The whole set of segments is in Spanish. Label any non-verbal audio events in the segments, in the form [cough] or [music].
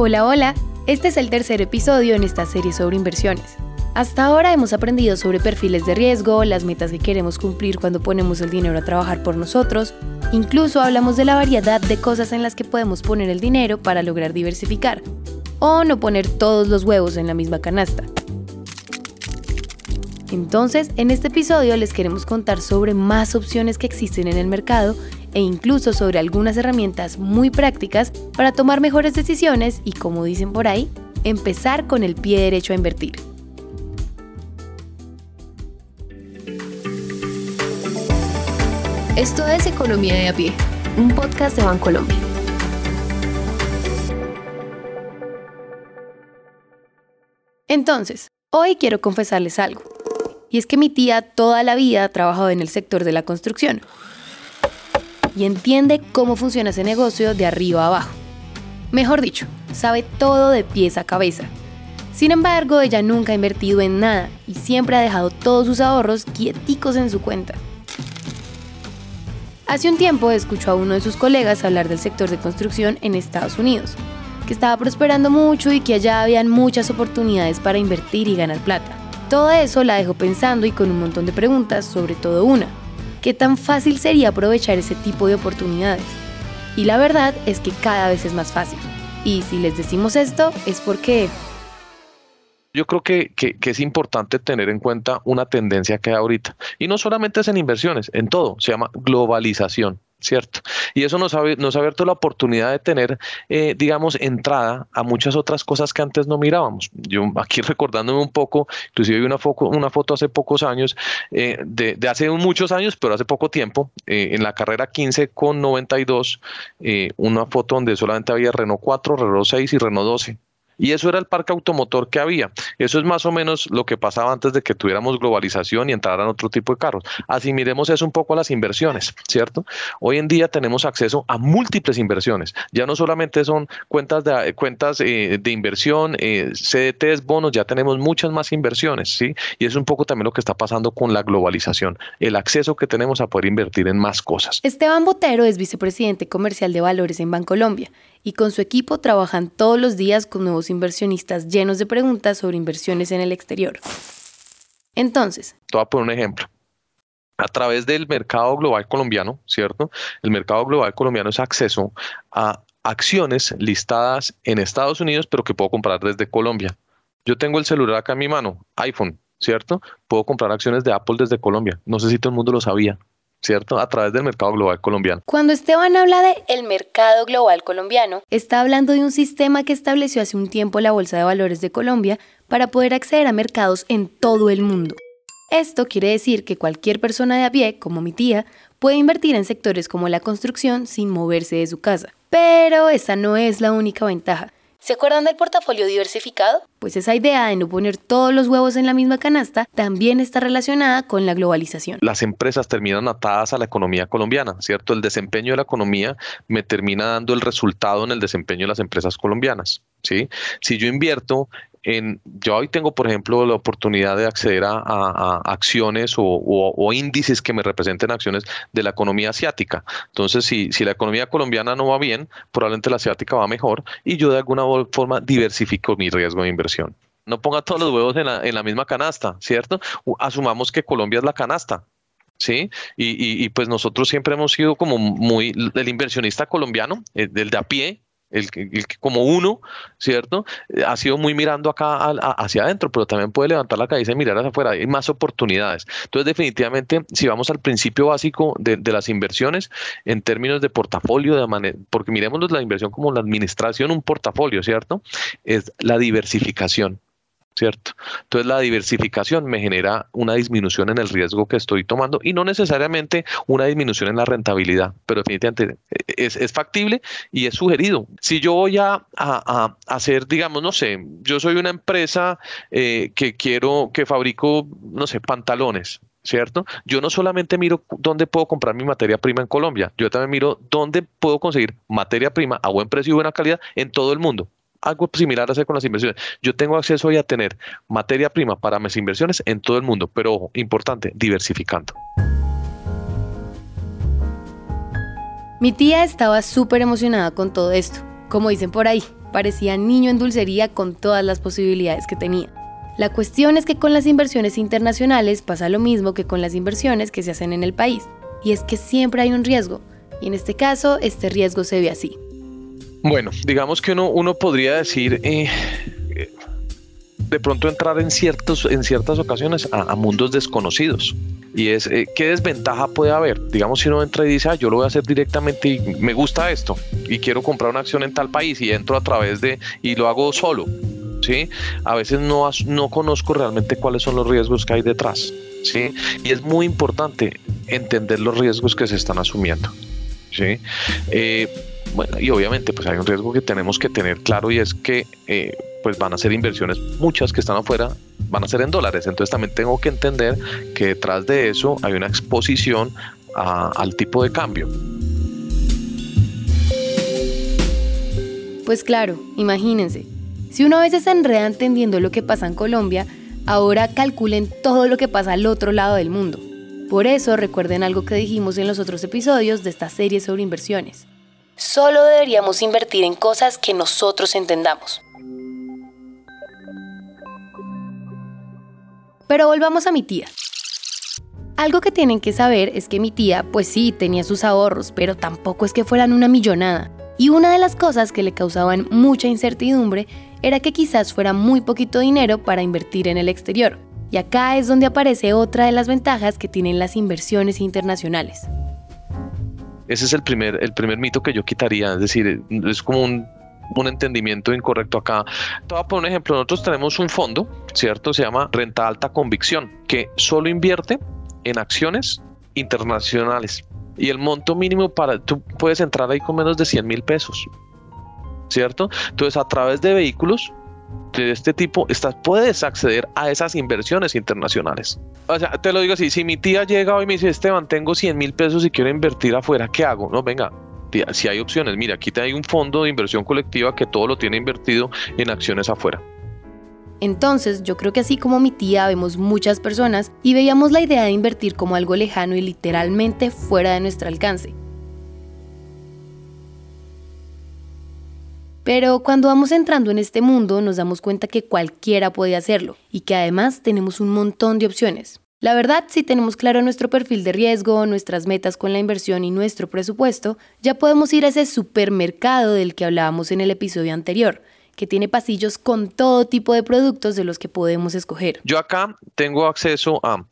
Hola, hola. Este es el tercer episodio en esta serie sobre inversiones. Hasta ahora hemos aprendido sobre perfiles de riesgo, las metas que queremos cumplir cuando ponemos el dinero a trabajar por nosotros, incluso hablamos de la variedad de cosas en las que podemos poner el dinero para lograr diversificar, o no poner todos los huevos en la misma canasta. Entonces, en este episodio les queremos contar sobre más opciones que existen en el mercado e incluso sobre algunas herramientas muy prácticas para tomar mejores decisiones y, como dicen por ahí, empezar con el pie derecho a invertir. Esto es Economía de a pie, un podcast de Bancolombia. Entonces, hoy quiero confesarles algo. Y es que mi tía toda la vida ha trabajado en el sector de la construcción y entiende cómo funciona ese negocio de arriba a abajo. Mejor dicho, sabe todo de pies a cabeza. Sin embargo, ella nunca ha invertido en nada y siempre ha dejado todos sus ahorros quieticos en su cuenta. Hace un tiempo escuchó a uno de sus colegas hablar del sector de construcción en Estados Unidos, que estaba prosperando mucho y que allá habían muchas oportunidades para invertir y ganar plata. Todo eso la dejó pensando y con un montón de preguntas, sobre todo una. ¿Qué tan fácil sería aprovechar ese tipo de oportunidades? Y la verdad es que cada vez es más fácil. Y si les decimos esto es porque... Yo creo que, que, es importante tener en cuenta una tendencia que hay ahorita. Y no solamente es en inversiones, en todo. Se llama globalización. ¿Cierto? Y eso nos ha, nos ha abierto la oportunidad de tener, eh, digamos, entrada a muchas otras cosas que antes no mirábamos. Yo aquí [laughs] recordándome un poco, inclusive vi una, foto, una foto hace pocos años, eh, de, de, hace muchos años, pero hace poco tiempo, eh, en la carrera 15 con 92, una foto donde solamente había Renault 4, Renault 6 y Renault 12 y eso era el parque automotor que había. Eso es más o menos lo que pasaba antes de que tuviéramos globalización y entraran otro tipo de carros. Así miremos eso un poco a las inversiones, ¿cierto? Hoy en día tenemos acceso a múltiples inversiones. Ya no solamente son cuentas de, cuentas, eh, de inversión, eh, CDTs, bonos, ya tenemos muchas más inversiones, ¿sí? Y es un poco también lo que está pasando con la globalización, el acceso que tenemos a poder invertir en más cosas. Esteban Botero es vicepresidente comercial de valores en Bancolombia y con su equipo trabajan todos los días con nuevos inversionistas llenos de preguntas sobre inversiones en el exterior. Entonces, te voy a poner un ejemplo. A través del mercado global colombiano, ¿cierto? El mercado global colombiano es acceso a acciones listadas en Estados Unidos, pero que puedo comprar desde Colombia. Yo tengo el celular acá en mi mano, iPhone, ¿cierto? Puedo comprar acciones de Apple desde Colombia. No sé si todo el mundo lo sabía. ¿Cierto? A través del mercado global colombiano. Cuando Esteban habla de el mercado global colombiano, está hablando de un sistema que estableció hace un tiempo la Bolsa de Valores de Colombia para poder acceder a mercados en todo el mundo. Esto quiere decir que cualquier persona de a pie, como mi tía, puede invertir en sectores como la construcción sin moverse de su casa. Pero esa no es la única ventaja. ¿Se acuerdan del portafolio diversificado? Pues esa idea de no poner todos los huevos en la misma canasta también está relacionada con la globalización. Las empresas terminan atadas a la economía colombiana, ¿cierto? El desempeño de la economía me termina dando el resultado en el desempeño de las empresas colombianas. ¿Sí? Si yo invierto yo hoy tengo, por ejemplo, la oportunidad de acceder a, acciones o, índices que me representen acciones de la economía asiática. Entonces, si, si la economía colombiana no va bien, probablemente la asiática va mejor y yo de alguna forma diversifico mi riesgo de inversión. No ponga todos los huevos en la, en la misma canasta, ¿cierto? Asumamos que Colombia es la canasta. ¿sí? Y, y, pues nosotros siempre hemos sido como muy el inversionista colombiano, el, eh, del de a pie, el, que como uno, ¿cierto? Eh, ha sido muy mirando acá hacia adentro, pero también puede levantar la cabeza y mirar hacia afuera. Hay más oportunidades. Entonces, definitivamente, si vamos al principio básico de, las inversiones, en términos de portafolio, de porque miremos la inversión como la administración, un portafolio, ¿cierto? Es la diversificación. ¿Cierto? Entonces la diversificación me genera una disminución en el riesgo que estoy tomando y no necesariamente una disminución en la rentabilidad, pero definitivamente es, factible y es sugerido. Si yo voy a, hacer, digamos, no sé, yo soy una empresa eh, que quiero, que fabrico, no sé, pantalones, ¿cierto? Yo no solamente miro dónde puedo comprar mi materia prima en Colombia, yo también miro dónde puedo conseguir materia prima a buen precio y buena calidad en todo el mundo algo similar hacer con las inversiones. Yo tengo acceso hoy a tener materia prima para mis inversiones en todo el mundo, pero ojo, importante, diversificando. Mi tía estaba súper emocionada con todo esto Como dicen por ahí, parecía niño en dulcería con todas las posibilidades que tenía. La cuestión es que con las inversiones internacionales pasa lo mismo que con las inversiones que se hacen en el país, y es que siempre hay un riesgo, y en este caso este riesgo se ve así. Bueno, digamos que uno, uno podría decir, eh, de pronto entrar en, ciertos, en ciertas ocasiones a, mundos desconocidos. Y es, eh, ¿qué desventaja puede haber? Digamos, si uno entra y dice, ah, yo lo voy a hacer directamente y me gusta esto y quiero comprar una acción en tal país y entro a través de, y lo hago solo. ¿Sí? A veces no, no conozco realmente cuáles son los riesgos que hay detrás. ¿sí? Y es muy importante entender los riesgos que se están asumiendo. ¿sí? Eh, bueno, y obviamente pues hay un riesgo que tenemos que tener claro y es que eh, pues van a ser inversiones, muchas que están afuera, van a ser en dólares. Entonces también tengo que entender que detrás de eso hay una exposición al tipo de cambio. Pues claro, imagínense, si uno a veces se enreda entendiendo lo que pasa en Colombia, ahora calculen todo lo que pasa al otro lado del mundo. Por eso recuerden algo que dijimos en los otros episodios de esta serie sobre inversiones. Solo deberíamos invertir en cosas que nosotros entendamos. Pero volvamos a mi tía. Algo que tienen que saber es que mi tía, pues sí, tenía sus ahorros, pero tampoco es que fueran una millonada. Y una de las cosas que le causaban mucha incertidumbre era que quizás fuera muy poquito dinero para invertir en el exterior. Y acá es donde aparece otra de las ventajas que tienen las inversiones internacionales. Ese es el primer, el primer mito que yo quitaría, es decir, es como un, entendimiento incorrecto acá. Te voy a poner un ejemplo, nosotros tenemos un fondo, ¿cierto? Se llama Renta Alta Convicción, que solo invierte en acciones internacionales. Y el monto mínimo para, tú puedes entrar ahí con menos de 100 mil pesos, ¿cierto? Entonces, a través de vehículos, de este tipo, estás, puedes acceder a esas inversiones internacionales. O sea, te lo digo así, si mi tía llega hoy y me dice, Esteban, tengo 100 mil pesos y quiero invertir afuera, ¿qué hago? No, venga, si hay opciones, mira, aquí hay un fondo de inversión colectiva que todo lo tiene invertido en acciones afuera. Entonces, yo creo que así como mi tía vemos muchas personas y veíamos la idea de invertir como algo lejano y literalmente fuera de nuestro alcance. Pero cuando vamos entrando en este mundo nos damos cuenta que cualquiera puede hacerlo y que además tenemos un montón de opciones. La verdad, si tenemos claro nuestro perfil de riesgo, nuestras metas con la inversión y nuestro presupuesto, ya podemos ir a ese supermercado del que hablábamos en el episodio anterior, que tiene pasillos con todo tipo de productos de los que podemos escoger. Yo acá tengo acceso a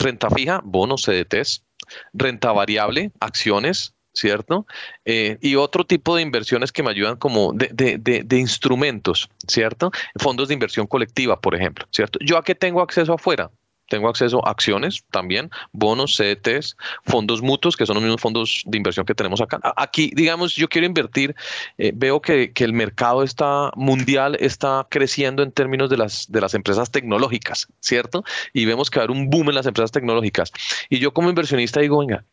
renta fija, bonos, CDTs, renta variable, acciones, ¿cierto? Eh, y otro tipo de inversiones que me ayudan como de, de, de, instrumentos, ¿cierto? Fondos de inversión colectiva, por ejemplo, ¿cierto? ¿Yo a qué tengo acceso afuera? Tengo acceso a acciones también, bonos, CETES, fondos mutuos, que son los mismos fondos de inversión que tenemos acá. Aquí, digamos, yo quiero invertir, eh, veo que, que, el mercado está mundial está creciendo en términos de las, de las empresas tecnológicas, ¿cierto? Y vemos que va a haber un boom en las empresas tecnológicas. Y yo como inversionista digo, venga,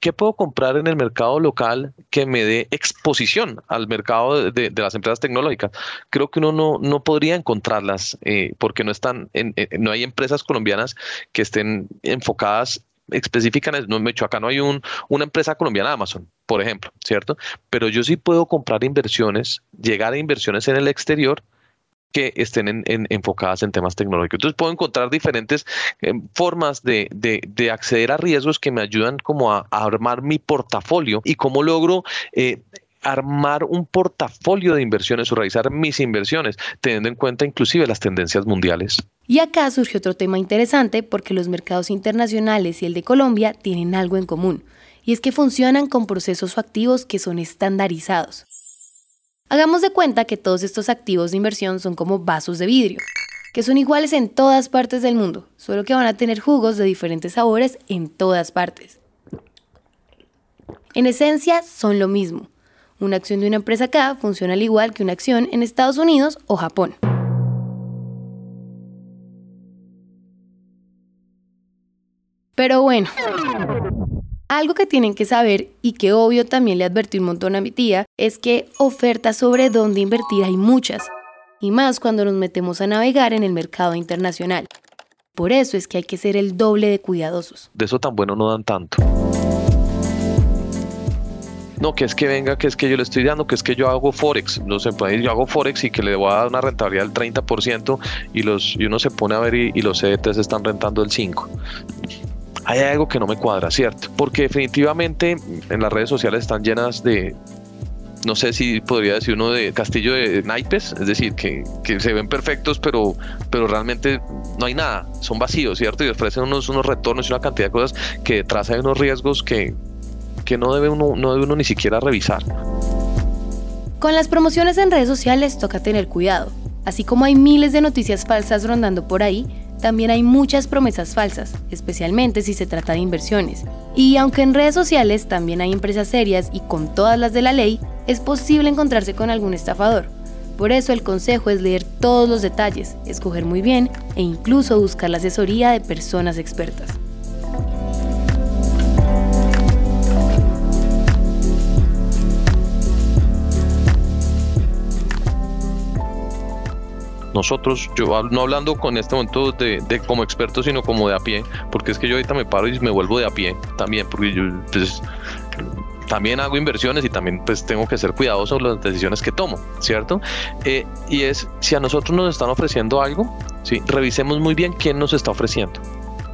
¿qué puedo comprar en el mercado local que me dé exposición al mercado de, de las empresas tecnológicas? Creo que uno no, no podría encontrarlas eh, porque no están, en, no hay empresas colombianas que estén enfocadas específicamente, no, acá no hay un, una empresa colombiana Amazon, por ejemplo, ¿cierto? Pero yo sí puedo comprar inversiones, llegar a inversiones en el exterior que estén en, enfocadas en temas tecnológicos. Entonces puedo encontrar diferentes eh, formas de, de, acceder a riesgos que me ayudan como a, armar mi portafolio y cómo logro eh, armar un portafolio de inversiones o realizar mis inversiones, teniendo en cuenta inclusive las tendencias mundiales. Y acá surge otro tema interesante porque los mercados internacionales y el de Colombia tienen algo en común, y es que funcionan con procesos activos que son estandarizados. Hagamos de cuenta que todos estos activos de inversión son como vasos de vidrio, que son iguales en todas partes del mundo, solo que van a tener jugos de diferentes sabores en todas partes. En esencia son lo mismo, una acción de una empresa acá funciona al igual que una acción en Estados Unidos o Japón. Pero bueno, algo que tienen que saber y que obvio también le advertí un montón a mi tía es que ofertas sobre dónde invertir hay muchas, y más cuando nos metemos a navegar en el mercado internacional. Por eso es que hay que ser el doble de cuidadosos. De eso tan bueno no dan tanto. No, que es que venga, que es que yo le estoy dando, que es que yo hago Forex, no sé, pues, yo hago Forex y que le voy a dar una rentabilidad del 30% y, los, y uno se pone a ver y, los CDTs están rentando el 5% hay algo que no me cuadra, ¿cierto? Porque definitivamente en las redes sociales están llenas de, no sé si podría decir uno de castillo de naipes, es decir, que, se ven perfectos, pero, pero realmente no hay nada, son vacíos, ¿cierto? Y ofrecen unos, unos retornos y una cantidad de cosas que detrás hay unos riesgos que, que no, debe uno, no debe uno ni siquiera revisar. Con las promociones en redes sociales toca tener cuidado. Así como hay miles de noticias falsas rondando por ahí, también hay muchas promesas falsas, especialmente si se trata de inversiones. Y aunque en redes sociales también hay empresas serias y con todas las de la ley, es posible encontrarse con algún estafador. Por eso el consejo es leer todos los detalles, escoger muy bien e incluso buscar la asesoría de personas expertas. Nosotros, yo no hablando con este momento de, como experto, sino como de a pie, porque es que yo ahorita me paro y me vuelvo de a pie también, porque yo pues, también hago inversiones y también pues tengo que ser cuidadoso con las decisiones que tomo, ¿cierto? Eh, y es, si a nosotros nos están ofreciendo algo, revisemos muy bien quién nos está ofreciendo.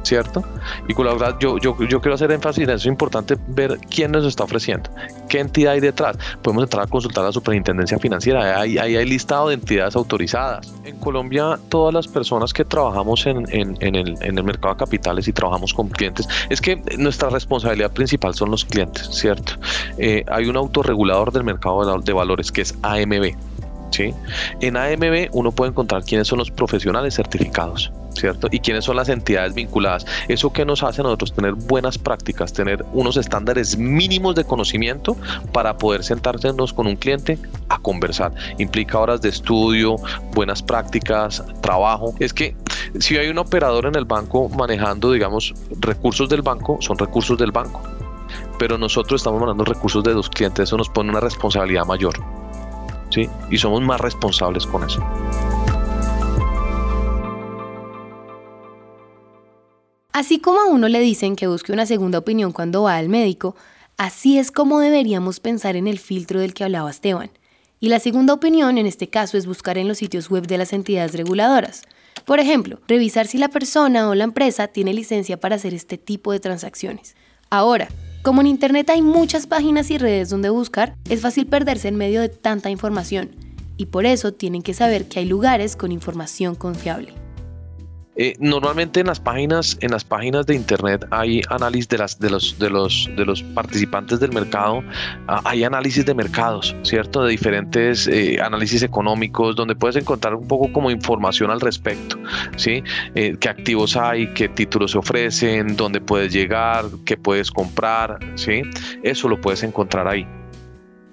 ¿Cierto? Y con la verdad, yo, yo, yo quiero hacer énfasis en eso, es importante ver quién nos está ofreciendo, qué entidad hay detrás. Podemos entrar a consultar a la Superintendencia Financiera, ahí, ahí hay listado de entidades autorizadas. En Colombia, todas las personas que trabajamos en, en, en, el, en el mercado de capitales y trabajamos con clientes, es que nuestra responsabilidad principal son los clientes, ¿cierto? Eh, hay un autorregulador del mercado de valores que es AMB. ¿Sí? En AMB uno puede encontrar quiénes son los profesionales certificados. ¿cierto? Y quiénes son las entidades vinculadas. Eso que nos hace a nosotros tener buenas prácticas, tener unos estándares mínimos de conocimiento para poder sentarnos con un cliente a conversar. Implica horas de estudio, buenas prácticas, trabajo. Es que si hay un operador en el banco manejando, digamos, recursos del banco, son recursos del banco. Pero nosotros estamos manejando recursos de los clientes, eso nos pone una responsabilidad mayor. ¿Sí? Y somos más responsables con eso. Así como a uno le dicen que busque una segunda opinión cuando va al médico, así es como deberíamos pensar en el filtro del que hablaba Esteban. Y la segunda opinión en este caso es buscar en los sitios web de las entidades reguladoras. Por ejemplo, revisar si la persona o la empresa tiene licencia para hacer este tipo de transacciones. Ahora, como en Internet hay muchas páginas y redes donde buscar, es fácil perderse en medio de tanta información. Y por eso tienen que saber que hay lugares con información confiable. Eh, normalmente en las páginas, en las páginas de internet hay análisis de los participantes del mercado, ah, hay análisis de mercados, cierto, de diferentes eh, análisis económicos, donde puedes encontrar un poco como información al respecto, sí, eh, qué activos hay, qué títulos se ofrecen, dónde puedes llegar, qué puedes comprar, sí, eso lo puedes encontrar ahí.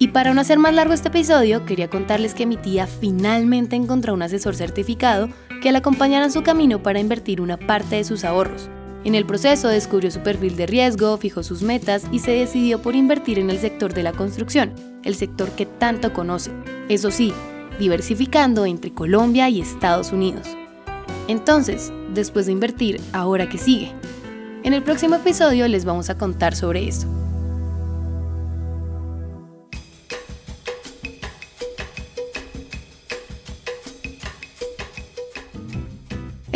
Y para no hacer más largo este episodio, quería contarles que mi tía finalmente encontró un asesor certificado que la acompañara en su camino para invertir una parte de sus ahorros. En el proceso descubrió su perfil de riesgo, fijó sus metas y se decidió por invertir en el sector de la construcción, el sector que tanto conoce. Eso sí, diversificando entre Colombia y Estados Unidos. Entonces, después de invertir, ¿ahora qué sigue? En el próximo episodio les vamos a contar sobre esto.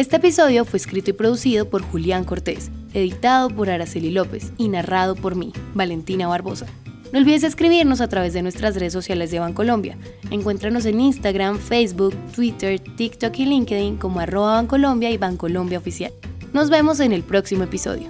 Este episodio fue escrito y producido por Julián Cortés, editado por Araceli López y narrado por mí, Valentina Barbosa. No olvides escribirnos a través de nuestras redes sociales de Bancolombia. Encuéntranos en Instagram, Facebook, Twitter, TikTok y LinkedIn como arroba Bancolombia y Bancolombia Oficial. Nos vemos en el próximo episodio.